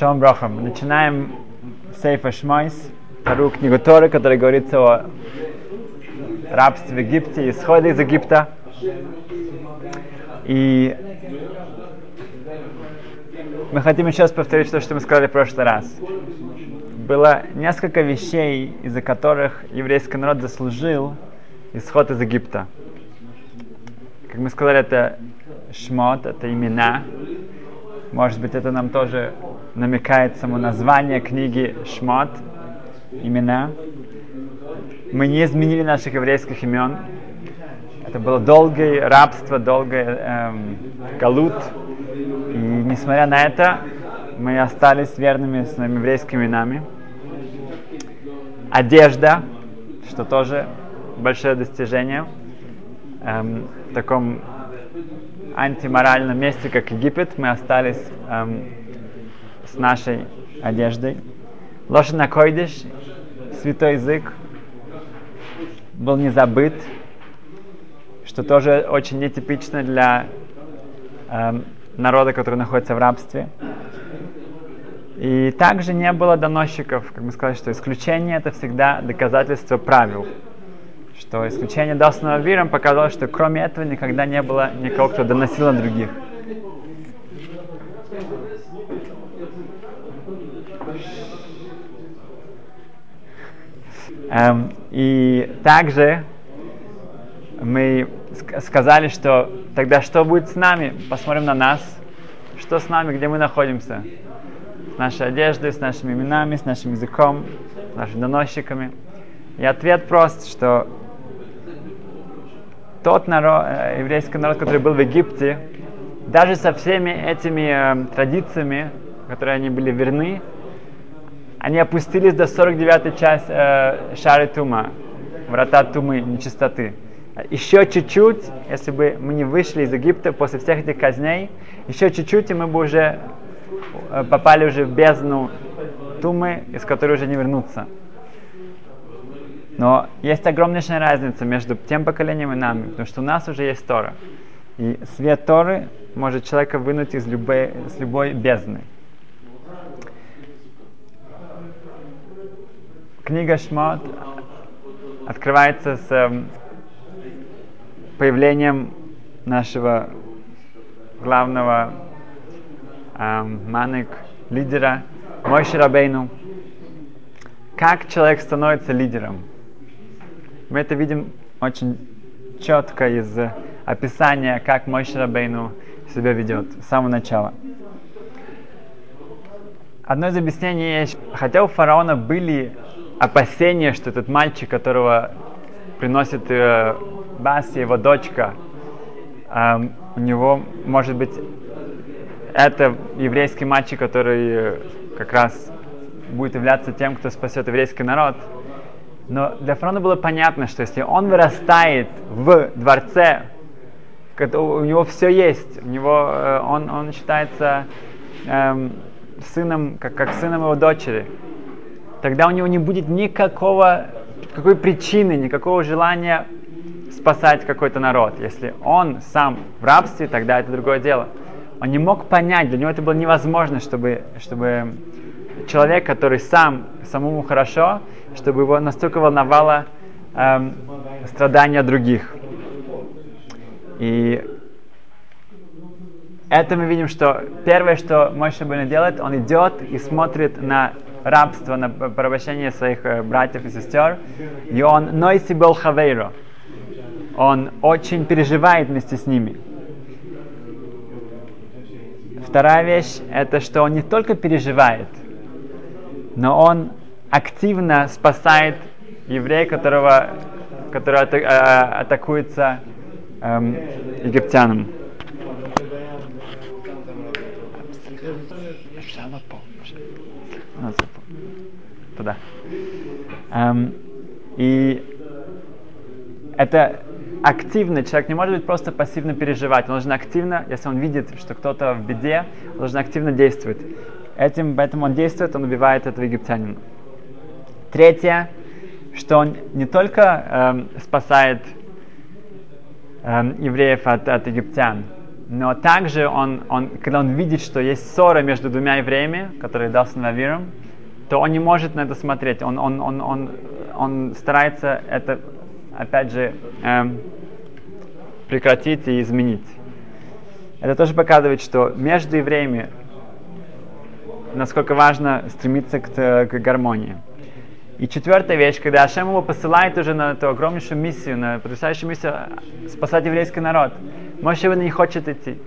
Шалом Брохам. Начинаем Сейфа Шмойс, вторую книгу Торы, которая говорится о рабстве в Египте, исходе из Египта. И мы хотим еще раз повторить то, что мы сказали в прошлый раз. Было несколько вещей, из-за которых еврейский народ заслужил исход из Египта. Как мы сказали, это шмот, это имена. Может быть, это нам тоже намекает само название книги Шмот, имена. Мы не изменили наших еврейских имен. Это было долгое рабство, долгое эм, галут. И несмотря на это, мы остались верными своими еврейскими именами. Одежда, что тоже большое достижение. Эм, в таком антиморальном месте, как Египет, мы остались эм, с нашей одеждой. Лошадь койдиш, святой язык, был не забыт, что тоже очень нетипично для эм, народа, который находится в рабстве. И также не было доносчиков, как мы сказали, что исключение это всегда доказательство правил что исключение данного миром показало, что кроме этого никогда не было никого, кто доносил на других. И также мы сказали, что тогда что будет с нами? Посмотрим на нас. Что с нами, где мы находимся? С нашей одеждой, с нашими именами, с нашим языком, с нашими доносчиками. И ответ прост, что тот народ, э, еврейский народ, который был в Египте, даже со всеми этими э, традициями, которые они были верны, они опустились до 49-й часть э, Шары Тума, врата Тумы, нечистоты. Еще чуть-чуть, если бы мы не вышли из Египта после всех этих казней, еще чуть-чуть, и мы бы уже э, попали уже в бездну Тумы, из которой уже не вернуться. Но есть огромнейшая разница между тем поколением и нами, потому что у нас уже есть Тора. И свет Торы может человека вынуть из любой, с любой бездны. Книга Шмот открывается с эм, появлением нашего главного эм, маник, лидера Мойши Рабейну. Как человек становится лидером? Мы это видим очень четко из описания, как мой Шрабейну себя ведет с самого начала. Одно из объяснений есть, хотя у фараона были опасения, что этот мальчик, которого приносит э, Баси, его дочка, э, у него может быть это еврейский мальчик, который э, как раз будет являться тем, кто спасет еврейский народ – но для фараона было понятно, что если он вырастает в дворце, у него все есть, у него, э, он, он считается эм, сыном, как, как сыном его дочери, тогда у него не будет никакого, какой причины, никакого желания спасать какой-то народ. Если он сам в рабстве, тогда это другое дело. Он не мог понять, для него это было невозможно, чтобы, чтобы человек, который сам, самому хорошо, чтобы его настолько волновало эм, страдания других. И это мы видим, что первое, что Мойша Бен делает, он идет и смотрит на рабство, на порабощение своих э, братьев и сестер, и он нойси был хавейро. Он очень переживает вместе с ними. Вторая вещь, это что он не только переживает, но он активно спасает еврея, которого, который ата, а, атакуется эм, египтянам. Туда. Эм, и это активно, человек не может быть просто пассивно переживать, он должен активно, если он видит, что кто-то в беде, он должен активно действовать. Этим, поэтому он действует, он убивает этого египтянина. Третье, что он не только эм, спасает эм, евреев от, от египтян, Но также он, он, когда он видит, что есть ссора между двумя евреями, которые дал с Навиром, то он не может на это смотреть. Он, он, он, он, он старается это, опять же, эм, прекратить и изменить. Это тоже показывает, что между евреями насколько важно стремиться к, к гармонии. И четвертая вещь, когда Ашем его посылает уже на эту огромнейшую миссию, на потрясающую миссию спасать еврейский народ, Моше не хочет идти.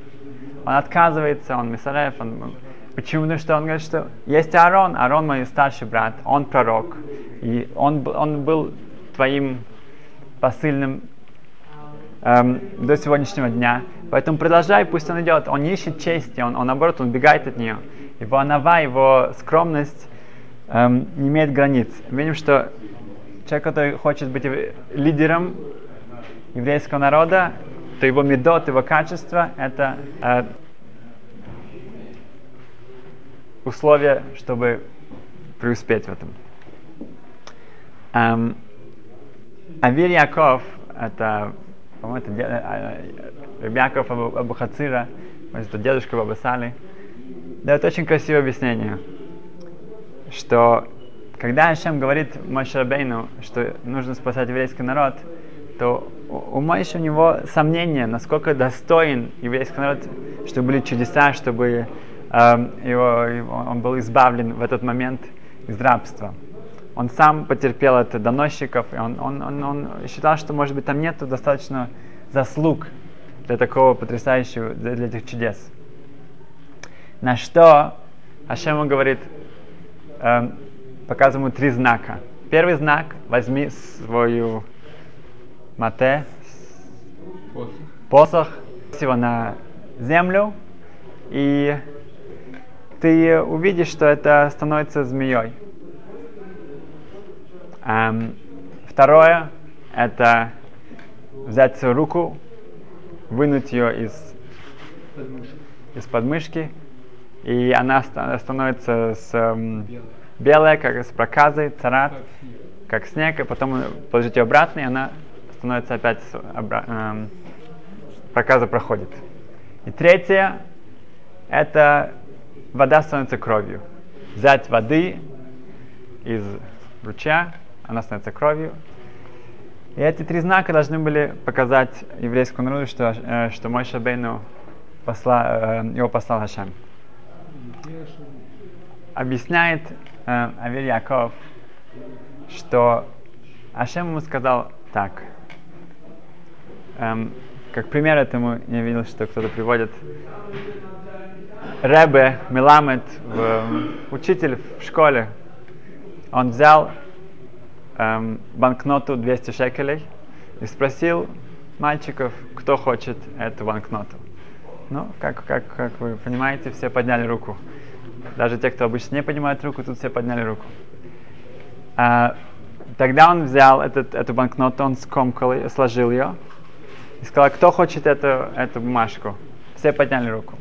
Он отказывается, он Мисарев, он... Почему? Потому что он говорит, что есть Аарон, Аарон мой старший брат, он пророк, и он, он был твоим посыльным эм, до сегодняшнего дня. Поэтому продолжай, пусть он идет. Он не ищет чести, он, он наоборот, он бегает от нее. Его анава, его скромность эм, не имеет границ. Видим, что человек, который хочет быть лидером еврейского народа, то его медот, его качество – это э, условие, чтобы преуспеть в этом. Эм, Авир Яков – это, по-моему, это э, э, Яков Абу Хацира, это дедушка Баба Сали, дает очень красивое объяснение, что когда Ашем говорит Машарабейну, что нужно спасать еврейский народ, то у Моиша у него сомнения, насколько достоин еврейский народ, чтобы были чудеса, чтобы э, его, он был избавлен в этот момент из рабства. Он сам потерпел это доносчиков, и он, он, он, он считал, что, может быть, там нет достаточно заслуг для такого потрясающего, для, для этих чудес. На что Ашем говорит, э, показывает ему три знака. Первый знак, возьми свою мате, посох, посох его на землю, и ты увидишь, что это становится змеей. Эм, второе – это взять свою руку, вынуть ее из, из подмышки, и она становится с, эм, белая, как с проказой, царат, как снег, и потом положить ее обратно, и она становится опять, обра- эм, проказа проходит. И третье, это вода становится кровью. Взять воды из ручья, она становится кровью. И эти три знака должны были показать еврейскому народу, что, э, что мой Шабейну посла, э, его послал Хашем. Объясняет э, Авель Яков, что Ашем ему сказал так – Эм, как пример этому я видел, что кто-то приводит Ребе Миламет, в, учитель в школе. Он взял эм, банкноту 200 шекелей и спросил мальчиков, кто хочет эту банкноту. Ну, как, как, как вы понимаете, все подняли руку. Даже те, кто обычно не поднимает руку, тут все подняли руку. А, тогда он взял этот, эту банкноту, он скомкал ее, сложил ее, и сказала, кто хочет эту, эту бумажку. Все подняли руку.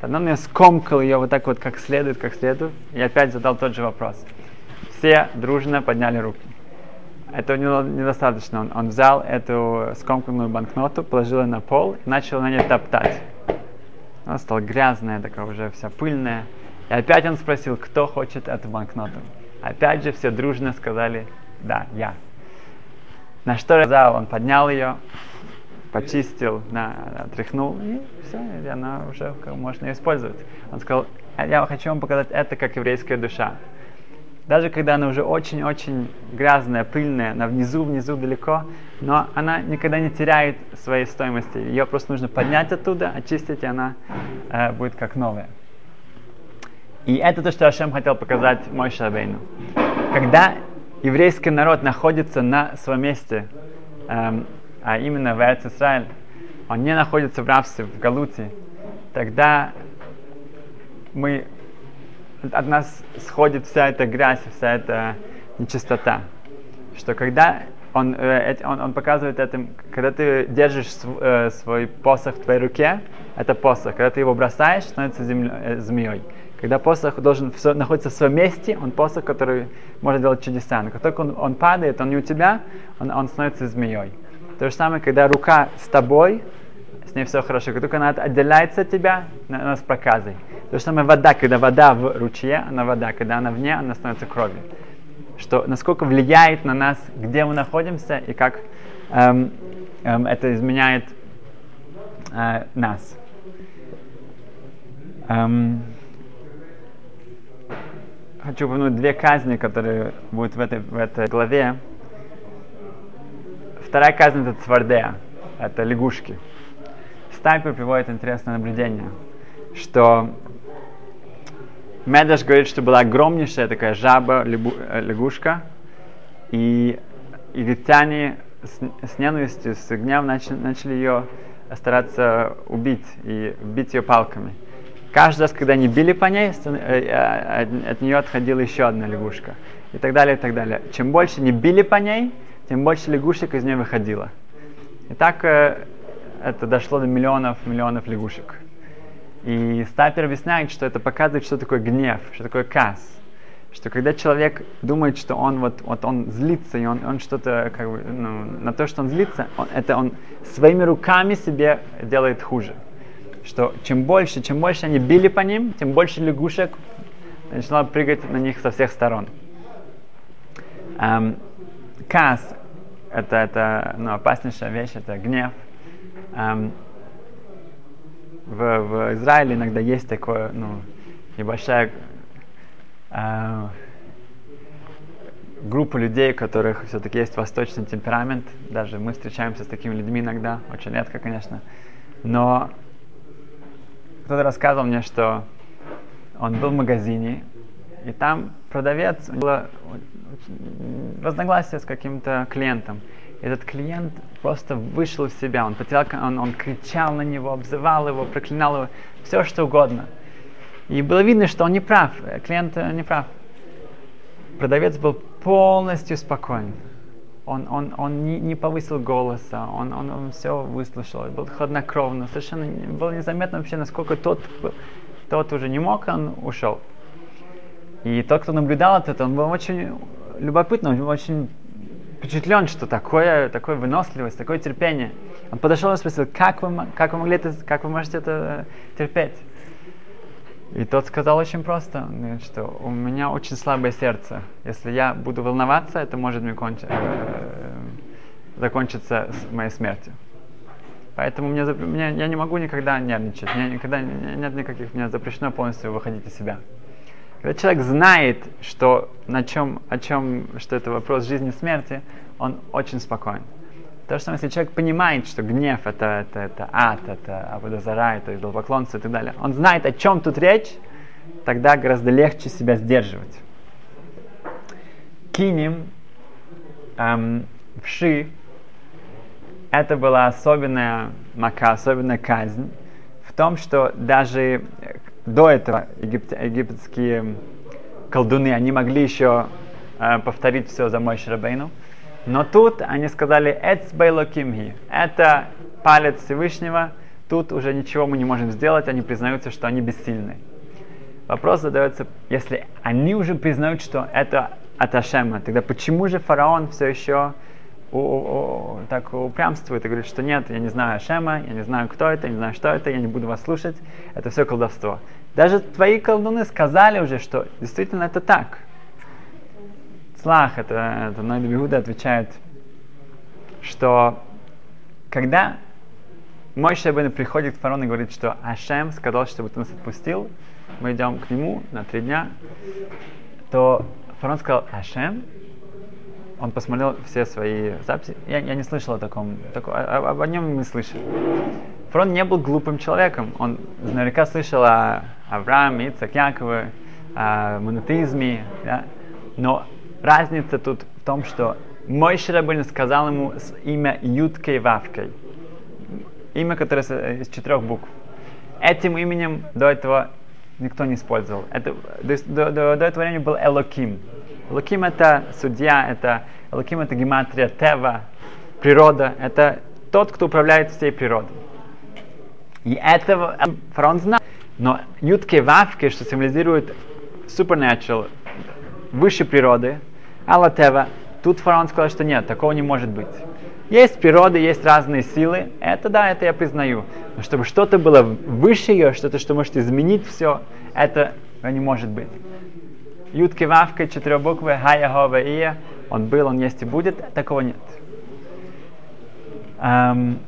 Тогда он мне скомкал ее вот так вот, как следует, как следует, и опять задал тот же вопрос. Все дружно подняли руки. Это недостаточно. Он, он взял эту скомканную банкноту, положил ее на пол и начал на ней топтать. Она стала грязная, такая уже вся пыльная. И опять он спросил, кто хочет эту банкноту. Опять же все дружно сказали, да, я. На что он поднял ее, почистил, на, отряхнул, и все, и она уже можно использовать. Он сказал, «А я хочу вам показать это как еврейская душа. Даже когда она уже очень-очень грязная, пыльная, она внизу-внизу далеко, но она никогда не теряет своей стоимости. Ее просто нужно поднять оттуда, очистить, и она э, будет как новая. И это то, что Ашем хотел показать мой Шабейну. Когда еврейский народ находится на своем месте, эм, а именно в Эрц он не находится в рабстве, в Галуте, тогда мы, от нас сходит вся эта грязь, вся эта нечистота. Что когда он, э, он, он показывает этим, когда ты держишь э, свой посох в твоей руке, это посох. Когда ты его бросаешь, становится землё, э, змеей. Когда посох должен все, находиться в своем месте, он посох, который может делать чудеса. Но как только он, он падает, он не у тебя, он, он становится змеей. То же самое, когда рука с тобой, с ней все хорошо. Как только она отделяется от тебя, она с проказой. То же самое вода, когда вода в ручье, она вода, когда она вне, она становится кровью. Что насколько влияет на нас, где мы находимся и как эм, эм, это изменяет э, нас. Эм, хочу упомянуть две казни, которые будут в этой, в этой главе. Вторая казнь это цвардея, это лягушки. Стайпер приводит интересное наблюдение, что Медаш говорит, что была огромнейшая такая жаба, э, и египтяне с, с ненавистью, с гневом начали, начали ее стараться убить и бить ее палками. Каждый раз, когда они били по ней, э, э, от нее отходила еще одна лягушка. И так далее, и так далее. Чем больше не били по ней, тем больше лягушек из нее выходило. И так это дошло до миллионов, миллионов лягушек. И Стапер объясняет, что это показывает, что такое гнев, что такое кас. Что когда человек думает, что он вот, вот он злится, и он, он что-то, как бы, ну, на то, что он злится, он, это он своими руками себе делает хуже. Что чем больше, чем больше они били по ним, тем больше лягушек начало прыгать на них со всех сторон. Эм, кас это, это ну, опаснейшая вещь, это гнев. Эм, в, в Израиле иногда есть такое, ну, небольшая э, группа людей, у которых все-таки есть восточный темперамент. Даже мы встречаемся с такими людьми иногда, очень редко, конечно. Но кто-то рассказывал мне, что он был в магазине, и там продавец было разногласие с каким-то клиентом этот клиент просто вышел из себя, он потерял, он, он кричал на него, обзывал его, проклинал его, все что угодно. И было видно, что он не прав, клиент не прав. Продавец был полностью спокоен. Он, он, он не, не повысил голоса, он, он, он все выслушал, был хладнокровно, совершенно было незаметно вообще, насколько тот, тот уже не мог, он ушел. И тот, кто наблюдал это, он был очень любопытный, он очень впечатлен, что такое, такое выносливость, такое терпение. Он подошел и спросил, как вы, как вы могли это, как вы можете это терпеть? И тот сказал очень просто, что у меня очень слабое сердце. Если я буду волноваться, это может мне конч... э, закончиться с моей смертью. Поэтому мне, мне, я не могу никогда нервничать. Мне никогда нет никаких, мне запрещено полностью выходить из себя. Когда человек знает, что на чем, о чем, что это вопрос жизни и смерти, он очень спокоен. То же самое, если человек понимает, что гнев это, это, это ад, это абудазара, это идолопоклонство и так далее, он знает, о чем тут речь, тогда гораздо легче себя сдерживать. Кинем, эм, вши, это была особенная мака, особенная казнь в том, что даже до этого египет, египетские колдуны, они могли еще э, повторить все за мой Шрабейну. Но тут они сказали «Эцбейлокимхи» — это палец Всевышнего, тут уже ничего мы не можем сделать, они признаются, что они бессильны. Вопрос задается, если они уже признают, что это от Ашема, тогда почему же фараон все еще у, у, так упрямствует и говорит, что нет, я не знаю Ашема, я не знаю, кто это, я не знаю, что это, я не буду вас слушать, это все колдовство. Даже твои колдуны сказали уже, что действительно это так. Слах, это, это Ной Бигуда отвечает, что когда мой Шабин приходит к фараону и говорит, что Ашем сказал, чтобы ты нас отпустил, мы идем к нему на три дня, то фараон сказал, Ашем, он посмотрел все свои записи. Я, я не слышал о таком, таком о, об, о нем не слышал. Фрон не был глупым человеком. Он наверняка слышал о Аврааме, Ицак, Якове, о монотеизме. Да? Но разница тут в том, что мой Ширабын сказал ему имя Юткой Вавкой. Имя, которое из четырех букв. Этим именем до этого никто не использовал. Это, до, до, до этого времени был Элоким. Элоким это судья, это Элоким это гематрия, Тева, природа. Это тот, кто управляет всей природой. И этого фараон знал. Но ютки вавки, что символизирует supernatural, выше природы, Алла Тева, тут фараон сказал, что нет, такого не может быть. Есть природа, есть разные силы. Это да, это я признаю. Но чтобы что-то было выше ее, что-то, что может изменить все, это не может быть. Ютки Вавка, четыре буквы, Хая, Хова, Ия, он был, он есть и будет, такого нет. Um,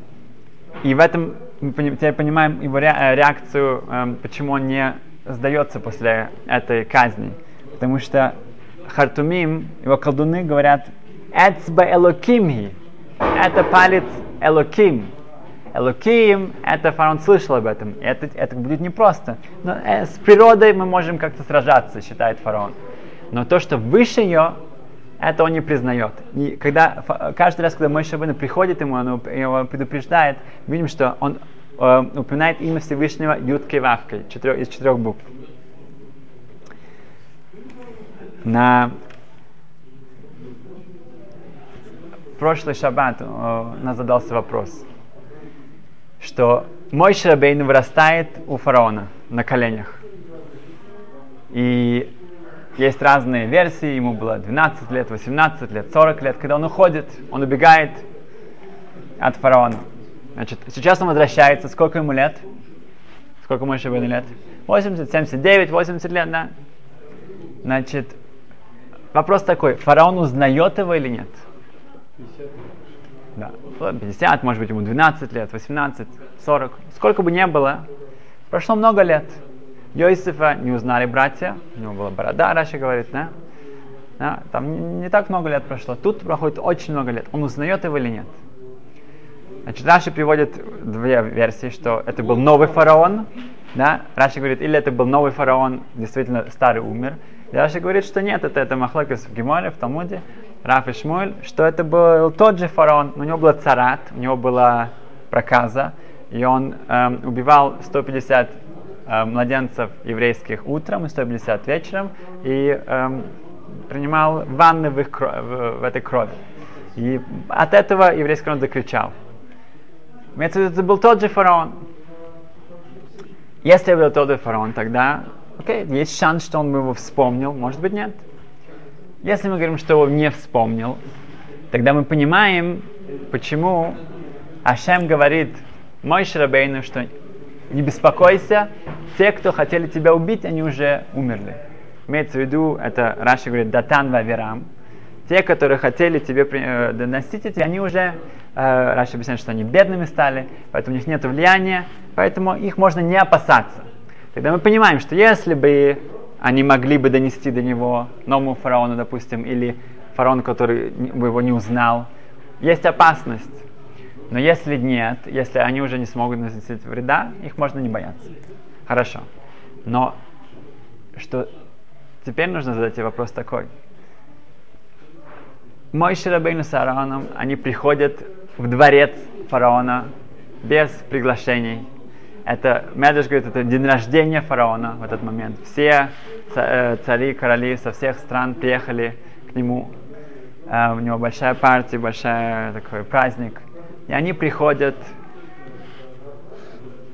и в этом мы теперь понимаем его э, реакцию, um, почему он не сдается после этой казни. Потому что Хартумим, его колдуны говорят, Эцба Элокимхи, это палец Элоким. Элоким, это фараон слышал об этом. Это, это будет непросто. Но э, с природой мы можем как-то сражаться, считает фараон. Но то, что выше ее, это он не признает. И когда, каждый раз, когда мой Шабына приходит ему, он его предупреждает, видим, что он э, упоминает имя Всевышнего Юткой Вавкой четырех, из четырех букв. На прошлый шаббат э, нас задался вопрос, что мой Шрабейн вырастает у фараона на коленях. И есть разные версии, ему было 12 лет, 18 лет, 40 лет, когда он уходит, он убегает от фараона. Значит, сейчас он возвращается, сколько ему лет? Сколько мой Шабейну лет? 80, 79, 80 лет, да? Значит, вопрос такой, фараон узнает его или нет? 50. Да, 50, может быть, ему 12 лет, 18, 40. Сколько бы ни было, прошло много лет. Йосифа не узнали братья, у него была борода, Раша говорит, да? да? Там не так много лет прошло. Тут проходит очень много лет. Он узнает его или нет? Значит, Раши приводит две версии, что это был новый фараон, да? Раши говорит, или это был новый фараон, действительно старый умер. И Раши говорит, что нет, это, это Махлокис в Геморе, в Талмуде. Раф и Шмуль, что это был тот же фараон, у него был царат, у него была проказа, и он эм, убивал 150 э, младенцев еврейских утром и 150 вечером, и эм, принимал ванны в, их, в, в этой крови. И от этого еврейский народ закричал. Это был тот же фараон. Если был тот же фараон, тогда окей, есть шанс, что он его вспомнил, может быть нет. Если мы говорим, что он не вспомнил, тогда мы понимаем, почему Ашем говорит мой Шрабейну, что не беспокойся, те, кто хотели тебя убить, они уже умерли. Имеется в виду, это Раши говорит, датан ваверам. Те, которые хотели тебе э, доносить эти, они уже, э, Раши объясняет, что они бедными стали, поэтому у них нет влияния, поэтому их можно не опасаться. Тогда мы понимаем, что если бы они могли бы донести до него новому фараону, допустим, или фараону, который бы его не узнал. Есть опасность. Но если нет, если они уже не смогут наносить вреда, их можно не бояться. Хорошо. Но что теперь нужно задать вопрос такой. Мой Ширабейну с Аароном, они приходят в дворец фараона без приглашений, это, Медреш говорит, это день рождения фараона в этот момент. Все э, цари, короли со всех стран приехали к нему. Э, у него большая партия, большой такой праздник. И они приходят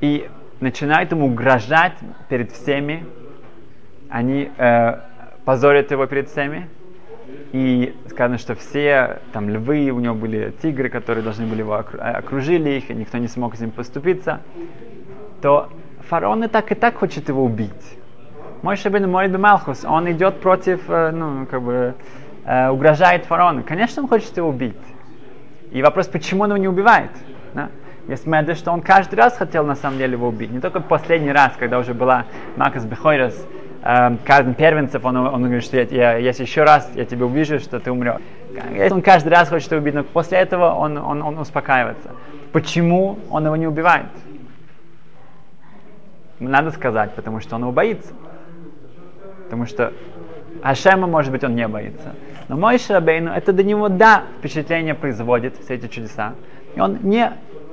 и начинают ему угрожать перед всеми. Они э, позорят его перед всеми. И сказано, что все там львы, у него были тигры, которые должны были его окружили их, и никто не смог с ним поступиться то фараон и так и так хочет его убить. Мой Шабин Морид Малхус, он идет против, ну, как бы, угрожает фараону. Конечно, он хочет его убить. И вопрос, почему он его не убивает? Да? Есть меды, что он каждый раз хотел на самом деле его убить. Не только последний раз, когда уже была Макас Бехойрас, э, каждый первенцев, он, он говорит, что я, я, если еще раз я тебя увижу, что ты умрешь. Он каждый раз хочет его убить, но после этого он, он, он успокаивается. Почему он его не убивает? Надо сказать, потому что он его боится. Потому что Ашема, может быть, он не боится. Но мой Шрабейну, это до него, да, впечатление производит, все эти чудеса. И он не э,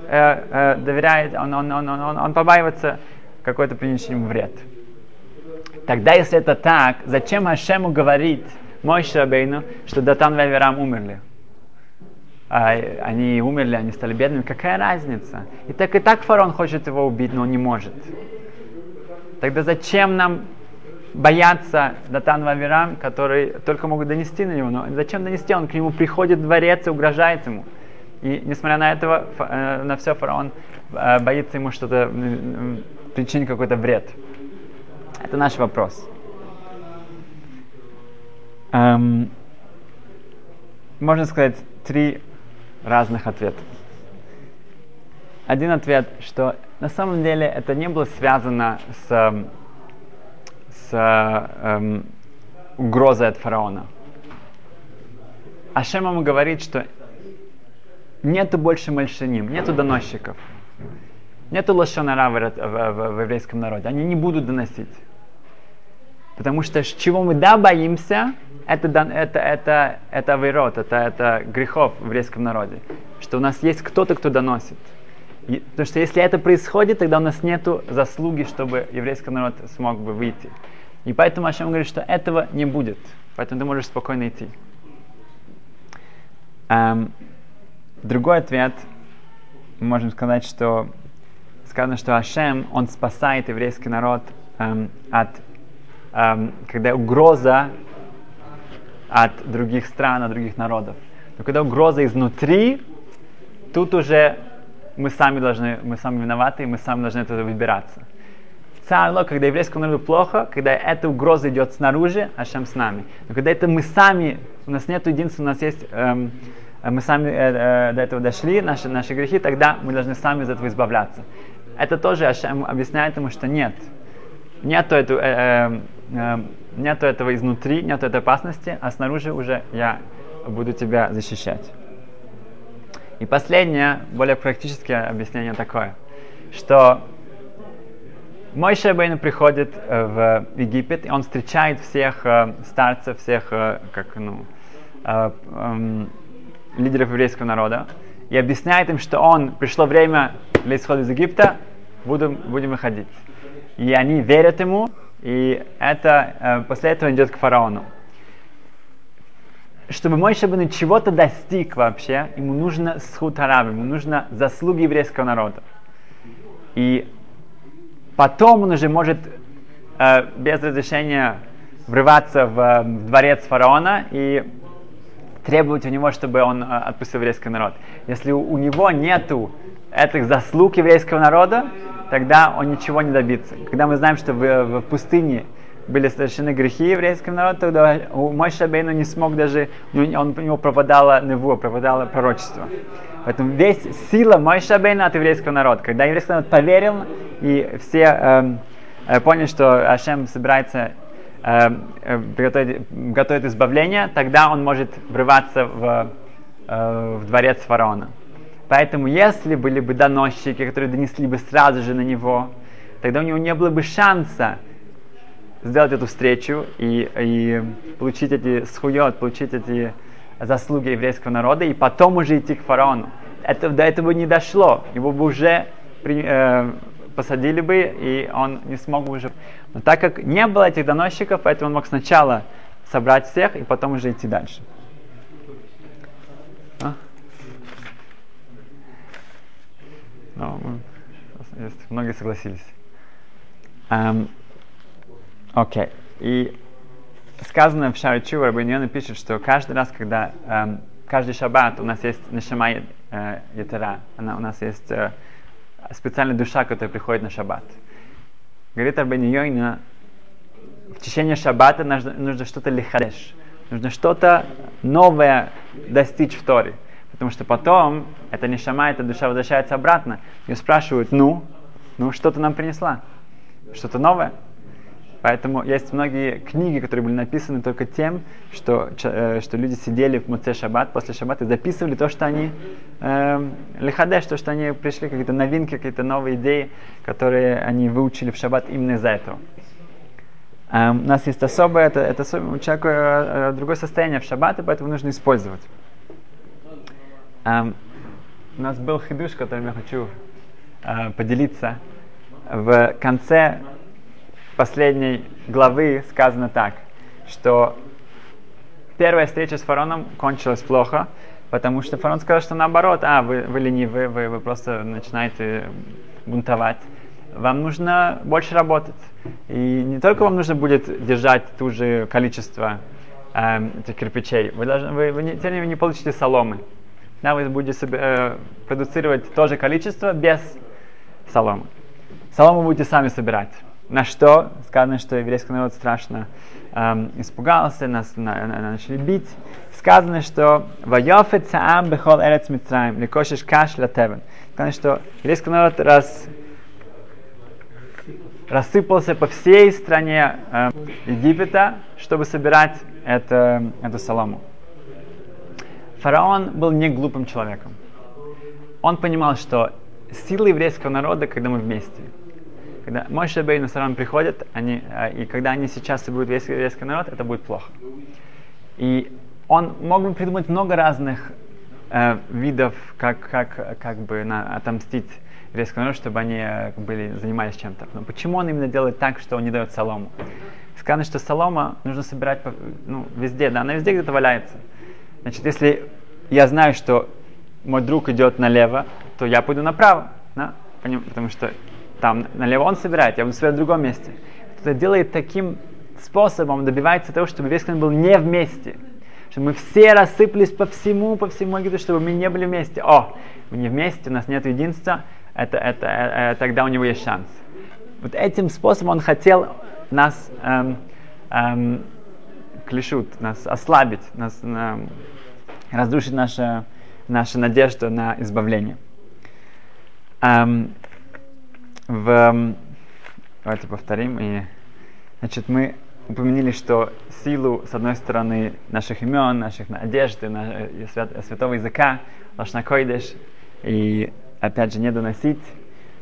э, доверяет, он, он, он, он, он побаивается какой-то принесший ему вред. Тогда, если это так, зачем Ашему говорить мой Шрабейну, что Датан и Аверам умерли? А, они умерли, они стали бедными, какая разница? И так и так фараон хочет его убить, но он не может. Тогда зачем нам бояться Датан Вавирам, которые только могут донести на него? Но зачем донести? Он к нему приходит в дворец и угрожает ему. И несмотря на этого, э, на все фараон э, боится ему что-то причинить какой-то вред. Это наш вопрос. Эм, можно сказать три разных ответа. Один ответ, что на самом деле это не было связано с, с эм, угрозой от фараона. Ашем ему говорит, что нету больше мальшиним, нету доносчиков, нету лошонара в, в, в, в еврейском народе. Они не будут доносить. Потому что чего мы да боимся, это, это, это, это авирот, это, это грехов в еврейском народе. Что у нас есть кто-то, кто доносит. И, потому что если это происходит, тогда у нас нет заслуги, чтобы еврейский народ смог бы выйти. И поэтому Ашем говорит, что этого не будет. Поэтому ты можешь спокойно идти. Эм, другой ответ, мы можем сказать, что сказано, что Ашем, он спасает еврейский народ эм, от, эм, когда угроза от других стран, от других народов. Но когда угроза изнутри, тут уже мы сами должны, мы сами виноваты, и мы сами должны это выбираться. Царло, когда еврейскому народу плохо, когда эта угроза идет снаружи, а чем с нами. Но когда это мы сами, у нас нет единства, у нас есть, эм, мы сами э, э, до этого дошли, наши, наши грехи, тогда мы должны сами из этого избавляться. Это тоже Ашем объясняет ему, что нет. Нету, эту, э, э, э, нету этого изнутри, нету этой опасности, а снаружи уже я буду тебя защищать. И последнее, более практическое объяснение такое, что мой Шабейн приходит э, в Египет, и он встречает всех э, старцев, всех э, как, ну, э, э, лидеров еврейского народа, и объясняет им, что он, пришло время для исхода из Египта, будем, будем выходить. И они верят ему, и это, после этого идет к фараону чтобы мой Шабан чего-то достиг вообще, ему нужно схуд араб, ему нужно заслуги еврейского народа. И потом он уже может э, без разрешения врываться в, в дворец фараона и требовать у него, чтобы он э, отпустил еврейский народ. Если у, у него нету этих заслуг еврейского народа, тогда он ничего не добится. Когда мы знаем, что в, в пустыне были совершены грехи еврейскому народу, тогда у Мой Шабейну не смог даже, у него пропадало него, пропадало пророчество. Поэтому весь сила Мой Шабейна от еврейского народа. Когда еврейский народ поверил, и все эм, э, поняли, что Ашем собирается эм, э, готовить, готовить избавление, тогда он может врываться в, э, в дворец фараона. Поэтому если были бы доносчики, которые донесли бы сразу же на него, тогда у него не было бы шанса сделать эту встречу и, и получить эти схует, получить эти заслуги еврейского народа, и потом уже идти к фараону. Это, до этого не дошло. Его бы уже при, э, посадили бы, и он не смог бы уже... Но так как не было этих доносчиков, поэтому он мог сначала собрать всех, и потом уже идти дальше. А? Ну, многие согласились. Um, Окей. Okay. И сказано в Шаричу, Рабиньона пишет, что каждый раз, когда эм, каждый шаббат у нас есть нашама э, ятера, она, у нас есть э, специальная душа, которая приходит на шаббат. Говорит Рабиньона, в течение шаббата нужно, нужно что-то лихадеш, нужно что-то новое достичь в Торе. Потому что потом эта нишама, эта душа возвращается обратно. Ее спрашивают, ну, ну что ты нам принесла? Что-то новое? Поэтому есть многие книги, которые были написаны только тем, что, э, что люди сидели в Муце Шаббат, после Шаббата и записывали то, что они э, лихадеш, то, что они пришли, какие-то новинки, какие-то новые идеи, которые они выучили в Шаббат именно из-за этого. Э, у нас есть особое, это, это у человека э, другое состояние в Шаббат, и поэтому нужно использовать. Э, у нас был хидуш, которым я хочу э, поделиться. В конце последней главы сказано так, что первая встреча с фараоном кончилась плохо, потому что фараон сказал, что наоборот, а, вы, вы ленивы, вы, вы просто начинаете бунтовать. Вам нужно больше работать. И не только вам нужно будет держать ту же количество э, этих кирпичей, вы, должны, вы, вы, не, вы не получите соломы. да, вы будете э, продуцировать то же количество без соломы. Солому будете сами собирать. На что сказано, что еврейский народ страшно эм, испугался, нас на, на, начали бить. Сказано, что «Вайофе цаам бехол эрец митраим, лекошиш каш латевен». Сказано, что еврейский народ раз, рассыпался по всей стране э, Египета, чтобы собирать это, эту солому. Фараон был не глупым человеком. Он понимал, что сила еврейского народа, когда мы вместе. Когда Мойша Бейн и Сарам приходят, они, э, и когда они сейчас будут весь еврейский народ, это будет плохо. И он мог бы придумать много разных э, видов, как, как, как бы на, отомстить еврейскому народу, чтобы они э, были, занимались чем-то. Но почему он именно делает так, что он не дает солому? Сказано, что солома нужно собирать ну, везде, да, она везде где-то валяется. Значит, если я знаю, что мой друг идет налево, то я пойду направо, да? потому что там налево он собирает, я буду собирать в другом месте. Кто-то делает таким способом, добивается того, чтобы весь клан был не вместе. Чтобы мы все рассыпались по всему, по всему Египту, чтобы мы не были вместе. О, мы не вместе, у нас нет единства, это, это, это, тогда у него есть шанс. Вот этим способом он хотел нас эм, эм, клешут, нас ослабить, нас эм, разрушить нашу, нашу надежду на избавление. Эм, в, давайте повторим. И, значит, мы упомянули, что силу, с одной стороны, наших имен, наших одежды, на, свят, святого языка, лашнакойдеш, и опять же не доносить,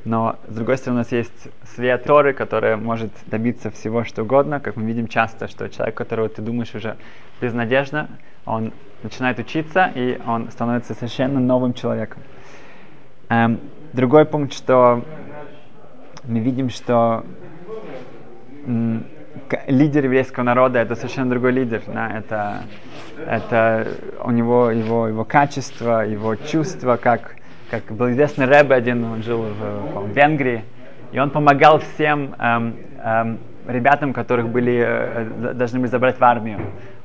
но с другой стороны у нас есть свет Торы, который может добиться всего что угодно, как мы видим часто, что человек, которого ты думаешь уже безнадежно, он начинает учиться, и он становится совершенно новым человеком. Эм, другой пункт, что мы видим, что лидер еврейского народа это совершенно другой лидер. Да? Это, это у него его, его качество, его чувство, как, как был известный Рэбе один, он жил в, в Венгрии, и он помогал всем эм, эм, ребятам, которых были, э, должны были забрать в армию.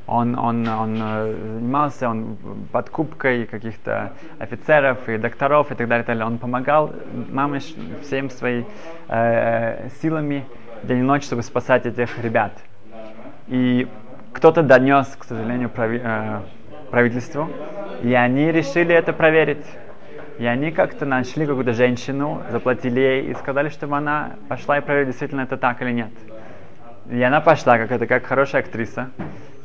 Он, он, он э, занимался он подкупкой каких-то офицеров и докторов и так далее. И так далее. Он помогал маме всем своими э, силами день и ночь, чтобы спасать этих ребят. И кто-то донес, к сожалению, прави, э, правительству, и они решили это проверить. И они как-то нашли какую-то женщину, заплатили ей и сказали, чтобы она пошла и проверила, действительно это так или нет. И она пошла, как это, как хорошая актриса.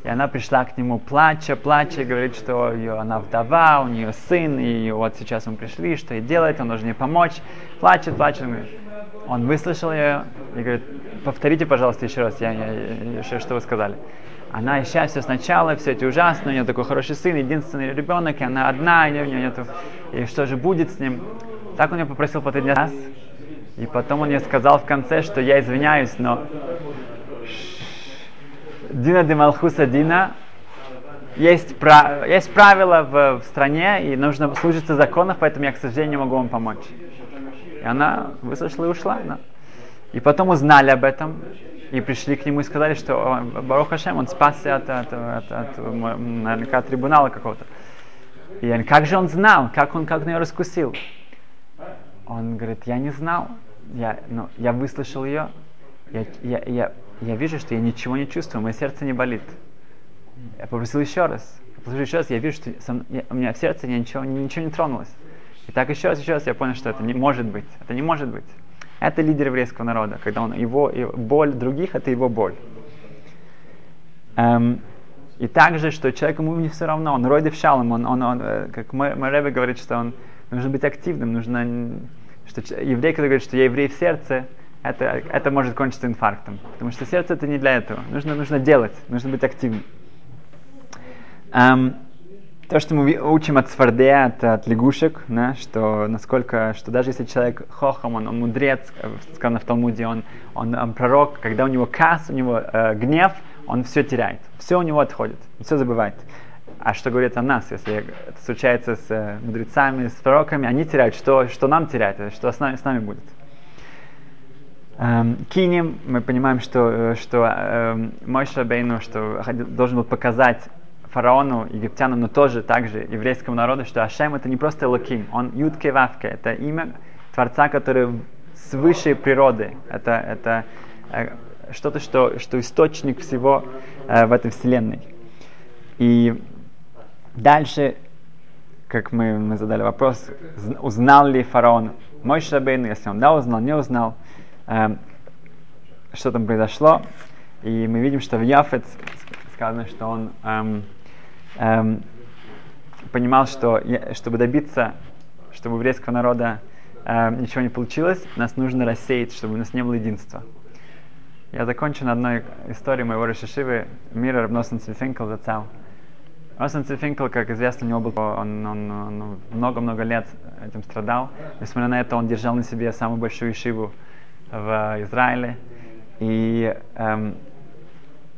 И она пришла к нему, плача, плача, говорит, что ее, она вдова, у нее сын, и вот сейчас мы пришли, что ей делать, он должен ей помочь. Плачет, плачет. Он выслушал ее и говорит, повторите, пожалуйста, еще раз, я, я, еще, что вы сказали. Она сейчас все сначала, все это ужасно, у нее такой хороший сын, единственный ребенок, и она одна, и у нее нету, и что же будет с ним? Так он ее попросил последний раз, и потом он ей сказал в конце, что я извиняюсь, но Дина де Малхуса Дина, есть, прав... есть правила в, в стране, и нужно служиться законов, поэтому я, к сожалению, не могу вам помочь. И она выслушала и ушла. Да. И потом узнали об этом, и пришли к нему и сказали, что Барух Хашем, он спасся от, от, от, от, наверняка, от трибунала какого-то. И они, как же он знал, как он как на нее раскусил? Он говорит, я не знал, я, ну, я выслушал ее, я, я, я я вижу, что я ничего не чувствую, мое сердце не болит. Я попросил еще раз. Я попросил еще раз, я вижу, что со, я, у меня в сердце ничего, ничего не тронулось. И так еще раз, еще раз я понял, что это не может быть. Это не может быть. Это лидер еврейского народа, когда он его, его боль других это его боль. Эм, и также, что человеку ему не все равно, он родив шалом, он, он, он, э, как мой, говорит, что он нужно быть активным, нужно, что еврей, который говорит, что я еврей в сердце, это, это может кончиться инфарктом. Потому что сердце это не для этого. Нужно, нужно делать, нужно быть активным. Um, то, что мы учим от свардея, от, от лягушек, да, что насколько, что даже если человек хохом, он, он мудрец, сказано в Талмуде, он, он, он пророк, когда у него кас, у него э, гнев, он все теряет, все у него отходит, все забывает. А что говорит о нас, если это случается с э, мудрецами, с пророками, они теряют, что, что нам теряет, что с нами, с нами будет. Эм, кинем, мы понимаем, что, э, что э, Мой Шабейну, что должен был показать фараону, египтянам, но тоже также еврейскому народу, что Ашем это не просто Лаким, он Ютке Вавке, это имя Творца, который свыше природы. Это, это э, что-то, что, что источник всего э, в этой вселенной. И дальше, как мы, мы задали вопрос, узнал ли фараон мой Шабейн, если он да узнал, не узнал, э, что там произошло. И мы видим, что в Яфет сказано, что он эм, эм, понимал, что чтобы добиться, чтобы у еврейского народа э, ничего не получилось, нас нужно рассеять, чтобы у нас не было единства. Я закончу на одной истории моего Решишивы мира Рабносен Цвифинкл зацал. Рабносен Цвифинкл, как известно, у него был, он, он, он много-много лет этим страдал. Несмотря на это, он держал на себе самую большую ишиву в Израиле. И эм,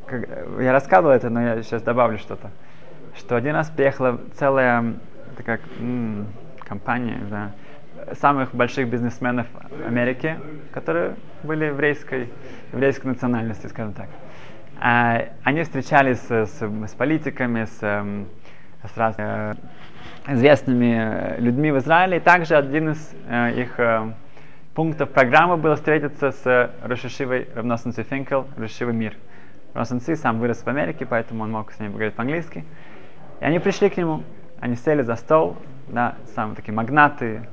как, я рассказывал это, но я сейчас добавлю что-то. Что один раз приехала целая такая м- компания, да, самых больших бизнесменов Америки, которые были еврейской, еврейской национальности, скажем так. А, они встречались с, с политиками, с, эм, с разными э, известными людьми в Израиле. И также один из э, их э, пунктов программы было встретиться с Рошишивой Равносен Цифинкел, Рошишивой Мир. Равносен Ци сам вырос в Америке, поэтому он мог с ней говорить по-английски. И они пришли к нему, они сели за стол, да, самые такие магнаты,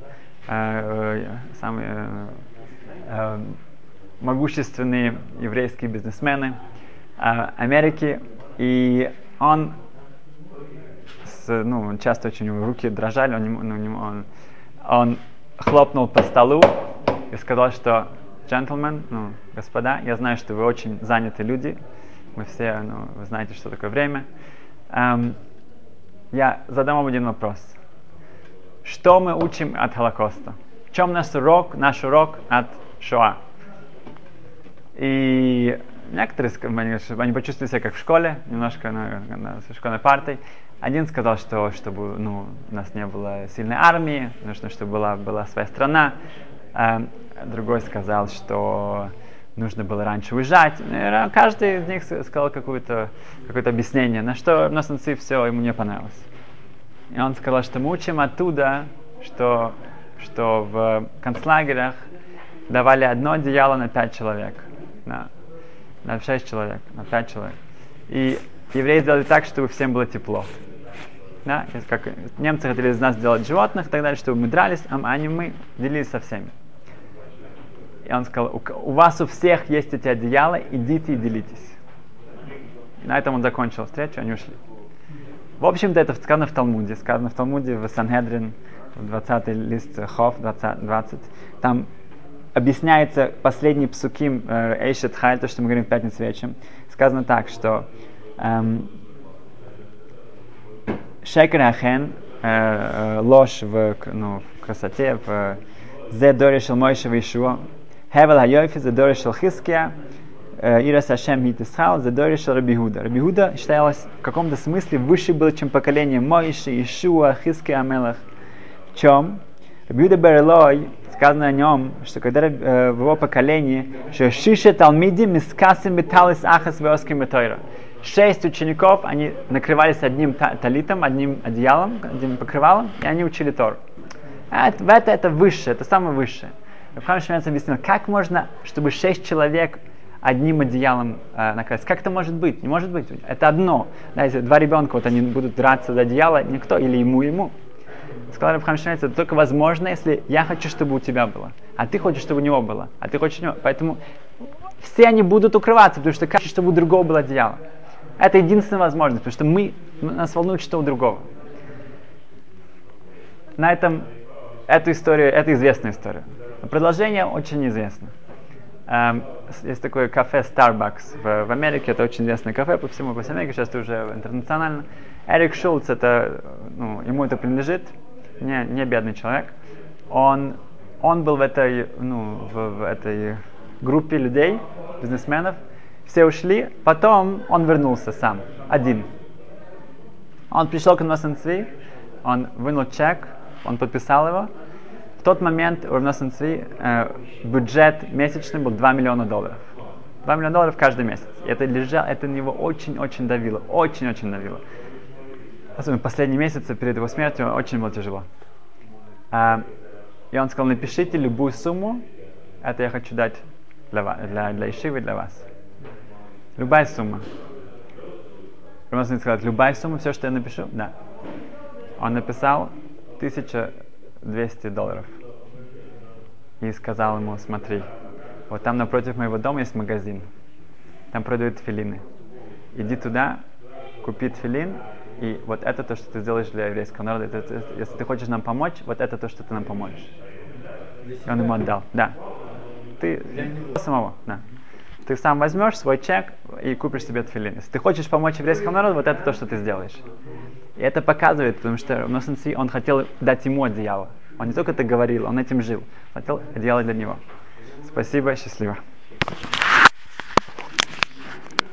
э, э, самые э, могущественные еврейские бизнесмены э, Америки. И он, с, ну, часто очень у него руки дрожали, он, ну, он, он хлопнул по столу и сказал, что джентльмен, ну, господа, я знаю, что вы очень заняты люди, мы все, ну, вы знаете, что такое время. Эм, я задам вам один вопрос. Что мы учим от Холокоста? В чем наш урок, наш урок от Шоа? И некоторые они почувствовали себя как в школе, немножко на, на, со школьной партой. Один сказал, что чтобы ну, у нас не было сильной армии, нужно, чтобы была, была своя страна. А другой сказал, что нужно было раньше уезжать. Каждый из них сказал какое-то какое объяснение, на что в нас все ему не понравилось. И он сказал, что мы учим оттуда, что, что в концлагерях давали одно одеяло на пять человек. На, на шесть человек, на пять человек. И евреи сделали так, чтобы всем было тепло. Да? Как немцы хотели из нас сделать животных и так далее, чтобы мы дрались, а они мы делились со всеми. И он сказал, у, вас у всех есть эти одеяла, идите и делитесь. На этом он закончил встречу, они ушли. В общем-то, это сказано в Талмуде. Сказано в Талмуде, в Санхедрин, в 20 лист Хов, 20, 20. Там объясняется последний псуким э, Эйшет Хайль, то, что мы говорим в пятницу вечером. Сказано так, что эм, Шекер Ахен, э, э, ложь в, ну, в красоте, в Зе Доришел Мойшева Ишуа, Хевел Хайойфи, Зе Доришел Хиския, Э, Ира Сашем Митисхал, Задоришал Рабихуда. Рабихуда считалось в каком-то смысле выше было, чем поколение Моиши, Ишуа, Хиски Амелах. В чем? Рабихуда Берелой, сказано о нем, что когда э, в его поколении, что Шиша Талмиди Мискасим Металис Ахас Веоским Метойра. Шесть учеников, они накрывались одним талитом, одним одеялом, одним покрывалом, и они учили Тор. Это, это, это высшее, это самое высшее. Рабхам Шмец объяснил, как можно, чтобы шесть человек одним одеялом э, накрыть. Как это может быть? Не может быть. Это одно. Да, если два ребенка, вот они будут драться за одеяло, никто, или ему, ему. Сказал Рабхам это только возможно, если я хочу, чтобы у тебя было, а ты хочешь, чтобы у него было, а ты хочешь у него. Поэтому все они будут укрываться, потому что кажется, чтобы у другого было одеяло. Это единственная возможность, потому что мы, нас волнует, что у другого. На этом эту историю, это известная история. Но продолжение очень известно. Um, есть такое кафе Starbucks в, в Америке, это очень известное кафе по всему, по всей Америке, сейчас это уже интернационально. Эрик Шулц, это, ну, ему это принадлежит, не, не бедный человек. Он, он был в этой, ну, в, в этой группе людей, бизнесменов, все ушли, потом он вернулся сам, один. Он пришел к нас он вынул чек, он подписал его, в тот момент у Равносан Цви э, бюджет месячный был 2 миллиона долларов. 2 миллиона долларов каждый месяц. И это, лежало, это на него очень-очень давило. Очень-очень давило. особенно последние месяцы перед его смертью, очень было тяжело. А, и он сказал, напишите любую сумму, это я хочу дать для, для, для Ишивы, для вас. Любая сумма. Он сказал, любая сумма, все, что я напишу, да. Он написал 1200 долларов. И сказал ему, смотри, вот там напротив моего дома есть магазин. Там продают филины. Иди туда, купи филин, и вот это то, что ты сделаешь для еврейского народа. Это, это, если ты хочешь нам помочь, вот это то, что ты нам поможешь. И он ему отдал. Да. Ты самого, да. Ты сам возьмешь свой чек и купишь себе тфилин. Если ты хочешь помочь еврейскому народу, вот это то, что ты сделаешь. И это показывает, потому что он хотел дать ему одеяло. Он не только это говорил, он этим жил. Хотел одеяло для него. Спасибо, счастливо.